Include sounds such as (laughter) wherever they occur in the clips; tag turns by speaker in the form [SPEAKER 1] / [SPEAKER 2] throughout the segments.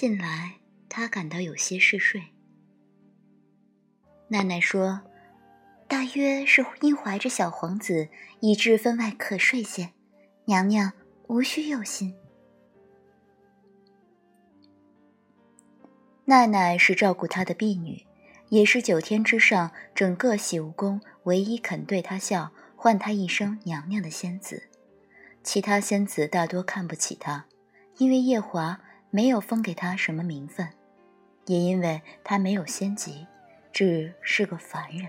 [SPEAKER 1] 近来他感到有些嗜睡。奈奈说：“大约是因怀着小皇子，以致分外可睡些。娘娘无需忧心。”奈奈是照顾他的婢女，也是九天之上整个洗梧宫唯一肯对他笑、唤他一声娘娘的仙子。其他仙子大多看不起他，因为夜华。没有封给他什么名分，也因为他没有仙籍，只是个凡人。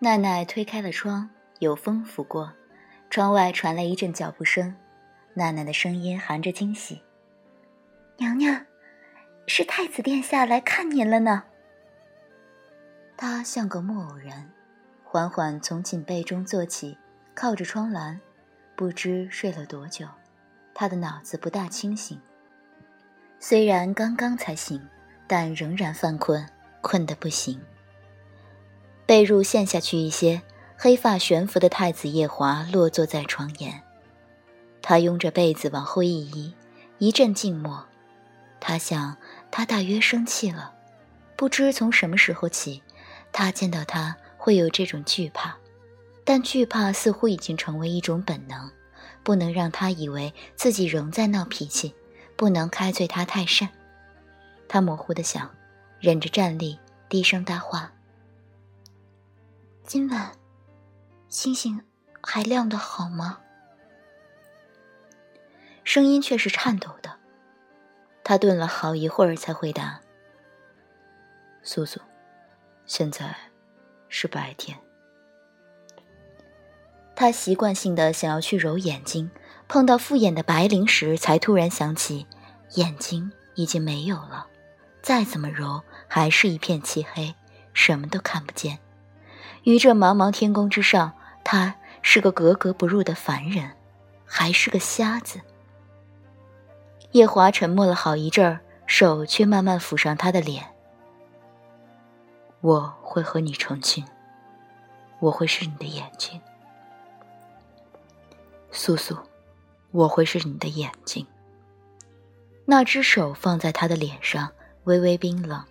[SPEAKER 1] 奈奈推开了窗，有风拂过，窗外传来一阵脚步声。奈奈的声音含着惊喜：“娘娘，是太子殿下来看您了呢。”他像个木偶人，缓缓从锦被中坐起，靠着窗栏，不知睡了多久。他的脑子不大清醒。虽然刚刚才醒，但仍然犯困，困得不行。被褥陷下去一些，黑发悬浮的太子夜华落坐在床沿。他拥着被子往后一移，一阵静默。他想，他大约生气了。不知从什么时候起，他见到他会有这种惧怕，但惧怕似乎已经成为一种本能，不能让他以为自己仍在闹脾气。不能开罪他太甚，他模糊的想，忍着站立，低声搭话：“今晚星星还亮得好吗？”声音却是颤抖的。他顿了好一会儿，才回答：“苏苏，现在是白天。”他习惯性的想要去揉眼睛。碰到复眼的白灵时，才突然想起，眼睛已经没有了，再怎么揉，还是一片漆黑，什么都看不见。于这茫茫天宫之上，他是个格格不入的凡人，还是个瞎子。夜华沉默了好一阵儿，手却慢慢抚上他的脸。我会和你成亲，我会是你的眼睛，素素。我会是你的眼睛。那只手放在他的脸上，微微冰冷，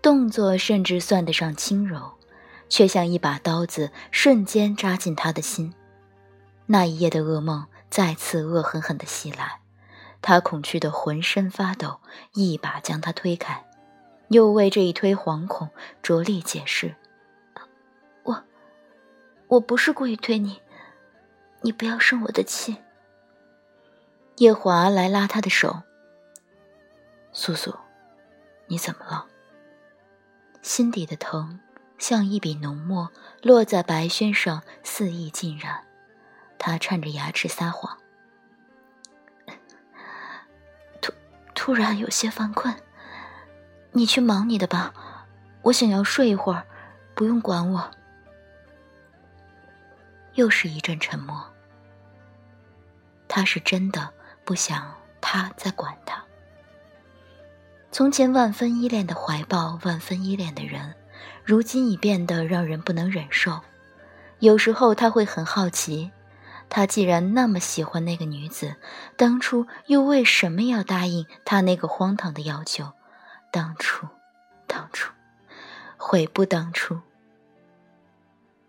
[SPEAKER 1] 动作甚至算得上轻柔，却像一把刀子，瞬间扎进他的心。那一夜的噩梦再次恶狠狠地袭来，他恐惧的浑身发抖，一把将他推开，又为这一推惶恐，着力解释：“我，我不是故意推你，你不要生我的气。”夜华来拉他的手。素素，你怎么了？心底的疼像一笔浓墨落在白宣上，肆意浸染。他颤着牙齿撒谎：“突突然有些犯困，你去忙你的吧，我想要睡一会儿，不用管我。”又是一阵沉默。他是真的。不想他再管他。从前万分依恋的怀抱，万分依恋的人，如今已变得让人不能忍受。有时候他会很好奇，他既然那么喜欢那个女子，当初又为什么要答应他那个荒唐的要求？当初，当初，悔不当初。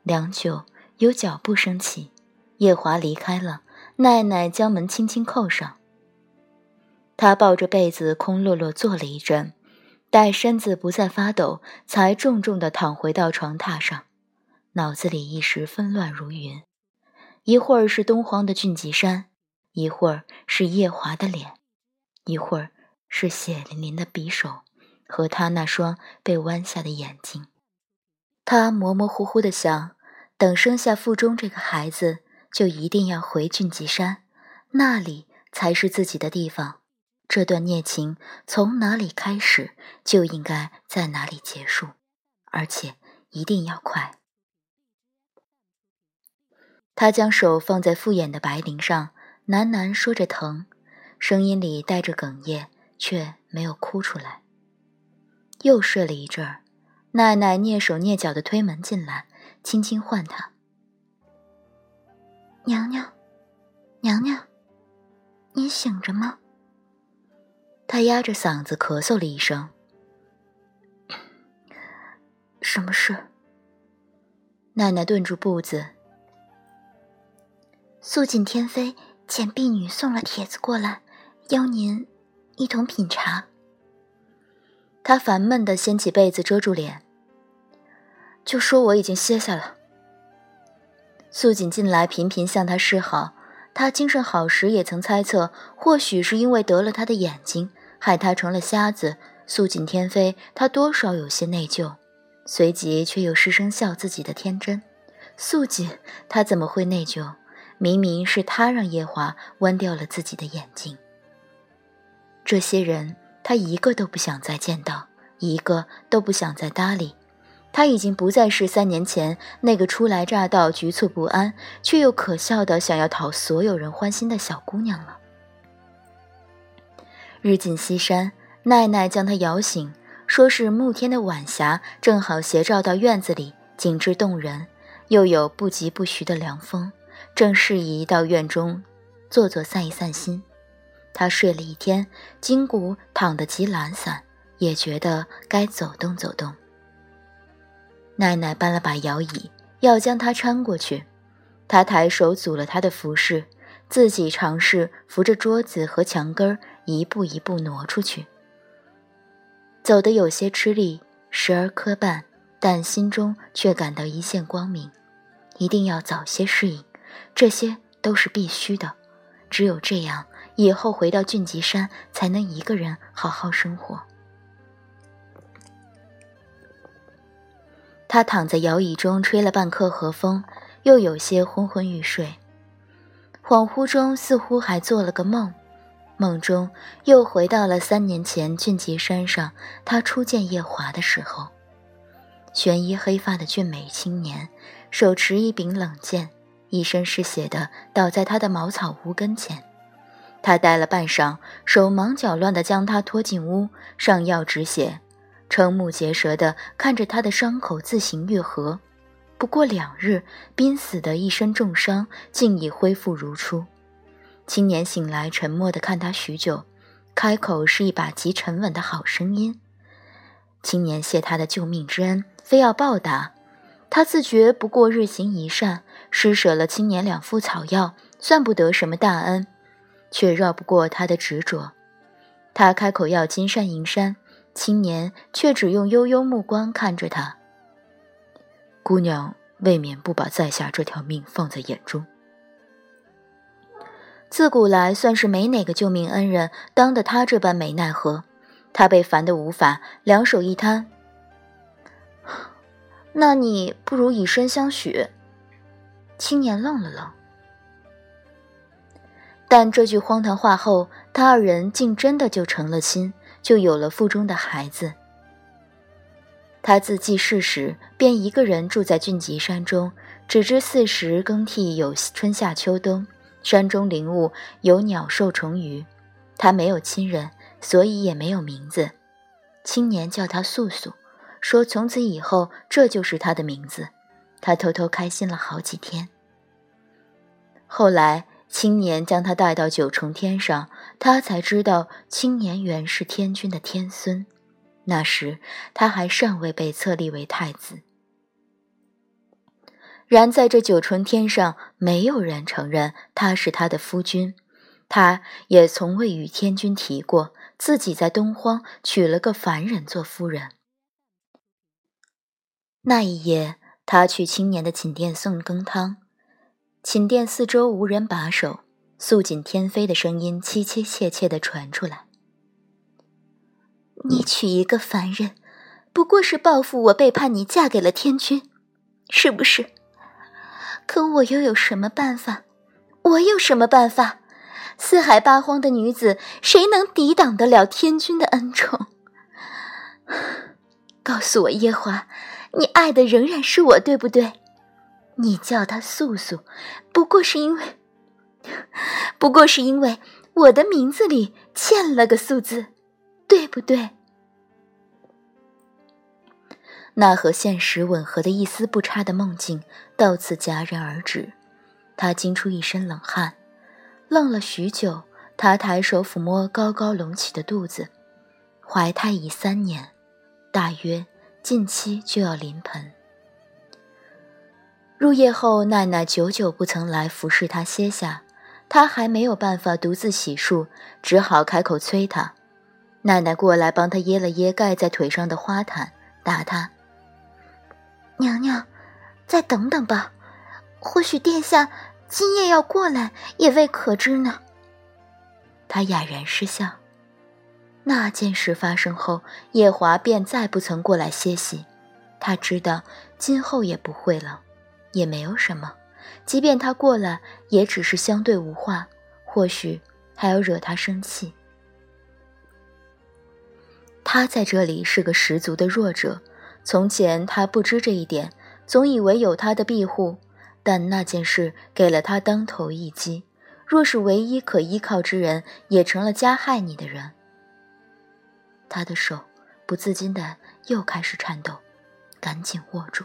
[SPEAKER 1] 良久，有脚步声起，夜华离开了。奈奈将门轻轻扣上。他抱着被子空落落坐了一阵，待身子不再发抖，才重重地躺回到床榻上，脑子里一时纷乱如云。一会儿是东荒的俊吉山，一会儿是夜华的脸，一会儿是血淋淋的匕首和他那双被弯下的眼睛。他模模糊糊地想：等生下腹中这个孩子。就一定要回俊吉山，那里才是自己的地方。这段孽情从哪里开始，就应该在哪里结束，而且一定要快。他将手放在复眼的白绫上，喃喃说着疼，声音里带着哽咽，却没有哭出来。又睡了一阵儿，奈奈蹑手蹑脚的推门进来，轻轻唤他。娘娘，娘娘，您醒着吗？他压着嗓子咳嗽了一声：(clears throat) “什么事？”奶奶顿住步子。
[SPEAKER 2] 素锦天妃遣婢女送了帖子过来，邀您一同品茶。
[SPEAKER 1] 他烦闷的掀起被子遮住脸，就说我已经歇下了。素锦近来频频向他示好，他精神好时也曾猜测，或许是因为得了他的眼睛，害他成了瞎子。素锦天妃，他多少有些内疚。随即却又失声笑自己的天真，素锦，他怎么会内疚？明明是他让夜华剜掉了自己的眼睛。这些人，他一个都不想再见到，一个都不想再搭理。他已经不再是三年前那个初来乍到、局促不安却又可笑的想要讨所有人欢心的小姑娘了。日近西山，奈奈将她摇醒。说是暮天的晚霞正好斜照到院子里，景致动人，又有不疾不徐的凉风，正适宜到院中坐坐散一散心。他睡了一天，筋骨躺得极懒散，也觉得该走动走动。奈奈搬了把摇椅，要将他搀过去。他抬手阻了他的服饰，自己尝试扶着桌子和墙根，一步一步挪出去。走得有些吃力，时而磕绊，但心中却感到一线光明。一定要早些适应，这些都是必须的。只有这样，以后回到俊吉山，才能一个人好好生活。他躺在摇椅中吹了半刻和风，又有些昏昏欲睡。恍惚中，似乎还做了个梦。梦中又回到了三年前俊吉山上，他初见夜华的时候。玄衣黑发的俊美青年，手持一柄冷剑，一身是血的倒在他的茅草屋跟前。他呆了半晌，手忙脚乱地将他拖进屋，上药止血，瞠目结舌地看着他的伤口自行愈合。不过两日，濒死的一身重伤竟已恢复如初。青年醒来，沉默地看他许久，开口是一把极沉稳的好声音。青年谢他的救命之恩，非要报答。他自觉不过日行一善，施舍了青年两副草药，算不得什么大恩，却绕不过他的执着。他开口要金山银山，青年却只用悠悠目光看着他。姑娘未免不把在下这条命放在眼中。自古来，算是没哪个救命恩人当得他这般没奈何。他被烦得无法，两手一摊。那你不如以身相许。青年愣了愣，但这句荒唐话后，他二人竟真的就成了亲，就有了腹中的孩子。他自记事时，便一个人住在俊吉山中，只知四时更替有春夏秋冬。山中灵物有鸟兽虫鱼，他没有亲人，所以也没有名字。青年叫他素素，说从此以后这就是他的名字。他偷偷开心了好几天。后来青年将他带到九重天上，他才知道青年原是天君的天孙。那时他还尚未被册立为太子。然在这九重天上，没有人承认他是他的夫君，他也从未与天君提过自己在东荒娶了个凡人做夫人。那一夜，他去青年的寝殿送羹汤，寝殿四周无人把守，素锦天妃的声音凄凄切切地传出来：“
[SPEAKER 2] 你娶一个凡人，不过是报复我背叛你，嫁给了天君，是不是？”可我又有什么办法？我有什么办法？四海八荒的女子，谁能抵挡得了天君的恩宠？(sighs) 告诉我，夜华，你爱的仍然是我，对不对？你叫她素素，不过是因为，(laughs) 不过是因为我的名字里欠了个素字，对不对？
[SPEAKER 1] 那和现实吻合的一丝不差的梦境到此戛然而止，他惊出一身冷汗，愣了许久，他抬手抚摸高高隆起的肚子，怀胎已三年，大约近期就要临盆。入夜后，奈奈久久不曾来服侍他歇下，他还没有办法独自洗漱，只好开口催他。奈奈过来帮他掖了掖盖在腿上的花毯，答他：“
[SPEAKER 2] 娘娘，再等等吧，或许殿下今夜要过来，也未可知呢。”
[SPEAKER 1] 他哑然失笑。那件事发生后，夜华便再不曾过来歇息。他知道今后也不会了，也没有什么。即便他过来，也只是相对无话，或许还要惹他生气。他在这里是个十足的弱者。从前他不知这一点，总以为有他的庇护，但那件事给了他当头一击。若是唯一可依靠之人也成了加害你的人，他的手不自禁的又开始颤抖，赶紧握住。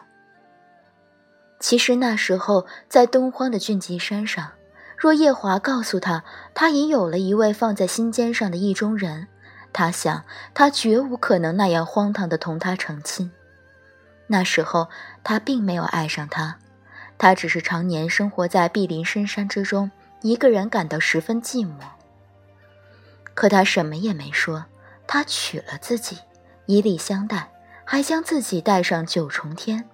[SPEAKER 1] 其实那时候在东荒的俊极山上，若夜华告诉他他已有了一位放在心尖上的意中人，他想他绝无可能那样荒唐的同他成亲。那时候他并没有爱上他，他只是常年生活在碧林深山之中。一个人感到十分寂寞，可他什么也没说。他娶了自己，以礼相待，还将自己带上九重天。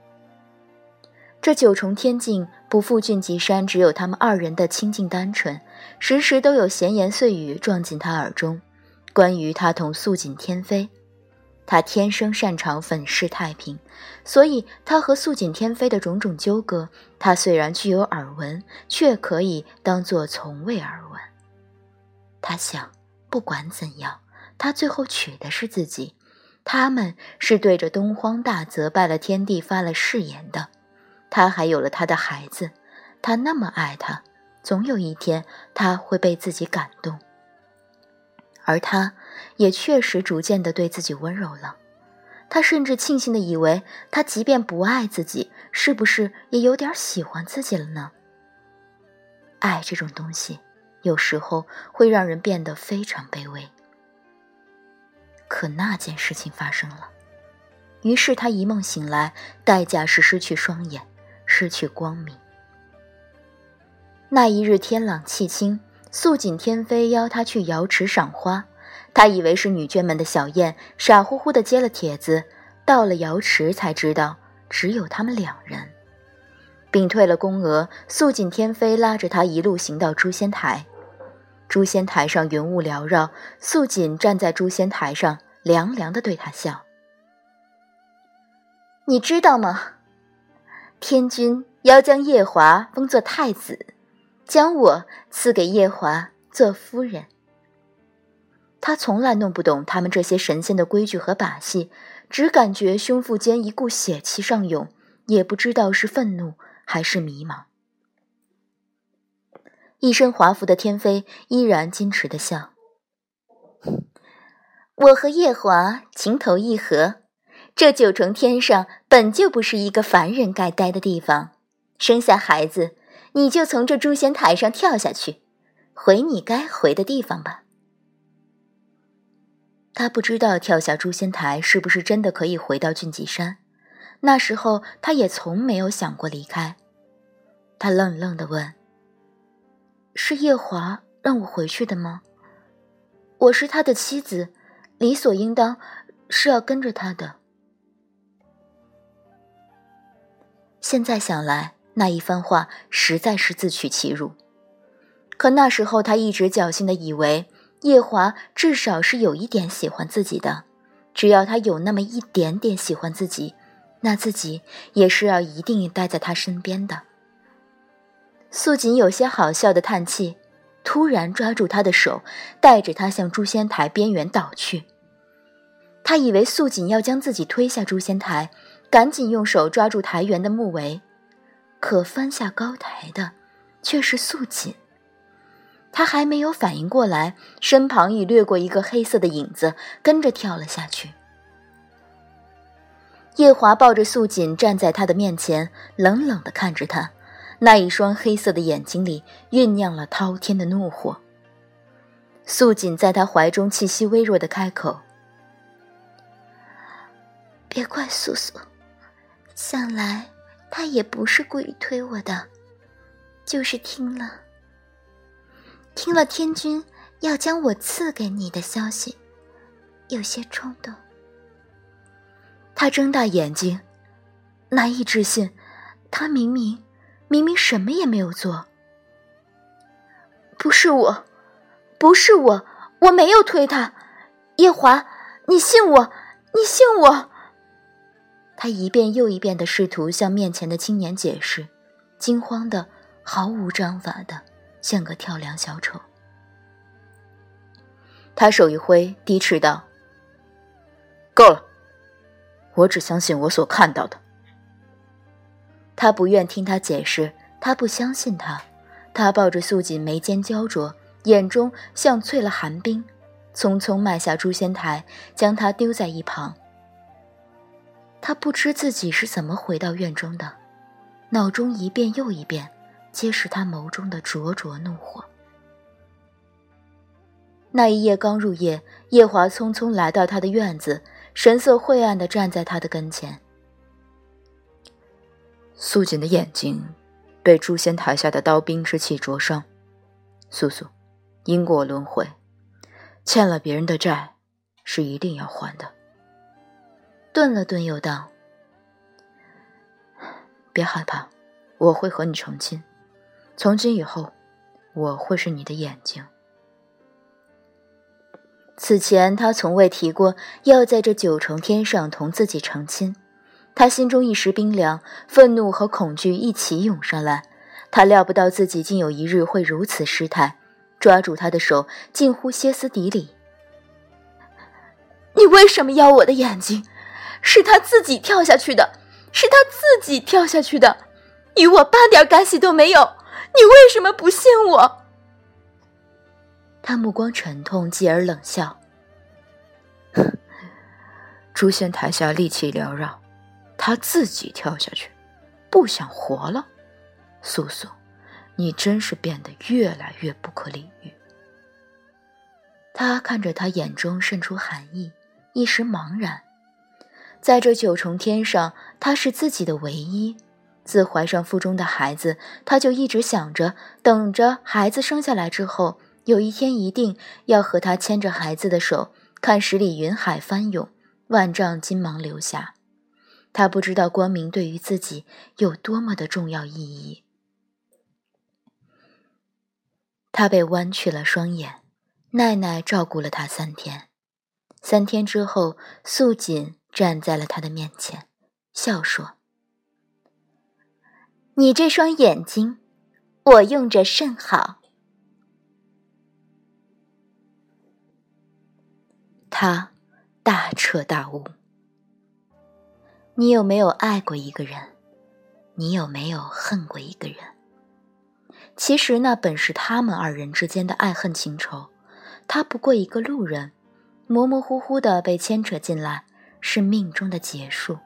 [SPEAKER 1] 这九重天境不负俊极山，只有他们二人的清净单纯，时时都有闲言碎语撞进他耳中，关于他同素锦天妃。他天生擅长粉饰太平，所以他和素锦天妃的种种纠葛，他虽然具有耳闻，却可以当作从未耳闻。他想，不管怎样，他最后娶的是自己，他们是对着东荒大泽拜了天地发了誓言的，他还有了他的孩子，他那么爱他，总有一天他会被自己感动。而他，也确实逐渐的对自己温柔了。他甚至庆幸的以为，他即便不爱自己，是不是也有点喜欢自己了呢？爱这种东西，有时候会让人变得非常卑微。可那件事情发生了，于是他一梦醒来，代价是失去双眼，失去光明。那一日天朗气清。素锦天妃邀他去瑶池赏花，他以为是女眷们的小宴，傻乎乎的接了帖子。到了瑶池才知道，只有他们两人，并退了宫娥。素锦天妃拉着他一路行到诛仙台，诛仙台上云雾缭绕，素锦站在诛仙台上，凉凉的对他笑：“你知道吗？天君要将夜华封作太子。”将我赐给夜华做夫人。他从来弄不懂他们这些神仙的规矩和把戏，只感觉胸腹间一股血气上涌，也不知道是愤怒还是迷茫。一身华服的天妃依然矜持的笑：“我和夜华情投意合，这九重天上本就不是一个凡人该待的地方，生下孩子。”你就从这诛仙台上跳下去，回你该回的地方吧。他不知道跳下诛仙台是不是真的可以回到俊极山，那时候他也从没有想过离开。他愣愣的问：“是夜华让我回去的吗？我是他的妻子，理所应当是要跟着他的。”现在想来。那一番话实在是自取其辱，可那时候他一直侥幸的以为叶华至少是有一点喜欢自己的，只要他有那么一点点喜欢自己，那自己也是要一定待在他身边的。素锦有些好笑的叹气，突然抓住他的手，带着他向诛仙台边缘倒去。他以为素锦要将自己推下诛仙台，赶紧用手抓住台缘的木围。可翻下高台的，却是素锦。他还没有反应过来，身旁已掠过一个黑色的影子，跟着跳了下去。夜华抱着素锦站在他的面前，冷冷地看着他，那一双黑色的眼睛里酝酿了滔天的怒火。素锦在他怀中气息微弱的开口：“
[SPEAKER 2] 别怪素素，想来他也不是故意推我的，就是听了听了天君要将我赐给你的消息，有些冲动。”
[SPEAKER 1] 他睁大眼睛，难以置信，他明明明明什么也没有做。不是我。不是我，我没有推他，夜华，你信我，你信我。他一遍又一遍的试图向面前的青年解释，惊慌的毫无章法的，像个跳梁小丑。他手一挥，低斥道：“够了，我只相信我所看到的。”他不愿听他解释，他不相信他。他抱着素锦，眉间焦灼。眼中像淬了寒冰，匆匆迈下诛仙台，将他丢在一旁。他不知自己是怎么回到院中的，脑中一遍又一遍，皆是他眸中的灼灼怒火。那一夜刚入夜，夜华匆匆来到他的院子，神色晦暗的站在他的跟前。素锦的眼睛被诛仙台下的刀兵之气灼伤，素素。因果轮回，欠了别人的债，是一定要还的。顿了顿，又道：“别害怕，我会和你成亲。从今以后，我会是你的眼睛。”此前他从未提过要在这九重天上同自己成亲，他心中一时冰凉，愤怒和恐惧一起涌上来。他料不到自己竟有一日会如此失态。抓住他的手，近乎歇斯底里。你为什么要我的眼睛？是他自己跳下去的，是他自己跳下去的，与我半点干系都没有。你为什么不信我？他目光沉痛，继而冷笑：“ (laughs) 诛仙台下戾气缭绕，他自己跳下去，不想活了。”素素。你真是变得越来越不可理喻。他看着他，眼中渗出寒意，一时茫然。在这九重天上，他是自己的唯一。自怀上腹中的孩子，他就一直想着，等着孩子生下来之后，有一天一定要和他牵着孩子的手，看十里云海翻涌，万丈金芒流下。他不知道光明对于自己有多么的重要意义。他被弯去了双眼，奈奈照顾了他三天。三天之后，素锦站在了他的面前，笑说：“你这双眼睛，我用着甚好。”他大彻大悟：“你有没有爱过一个人？你有没有恨过一个人？”其实那本是他们二人之间的爱恨情仇，他不过一个路人，模模糊糊的被牵扯进来，是命中的劫数。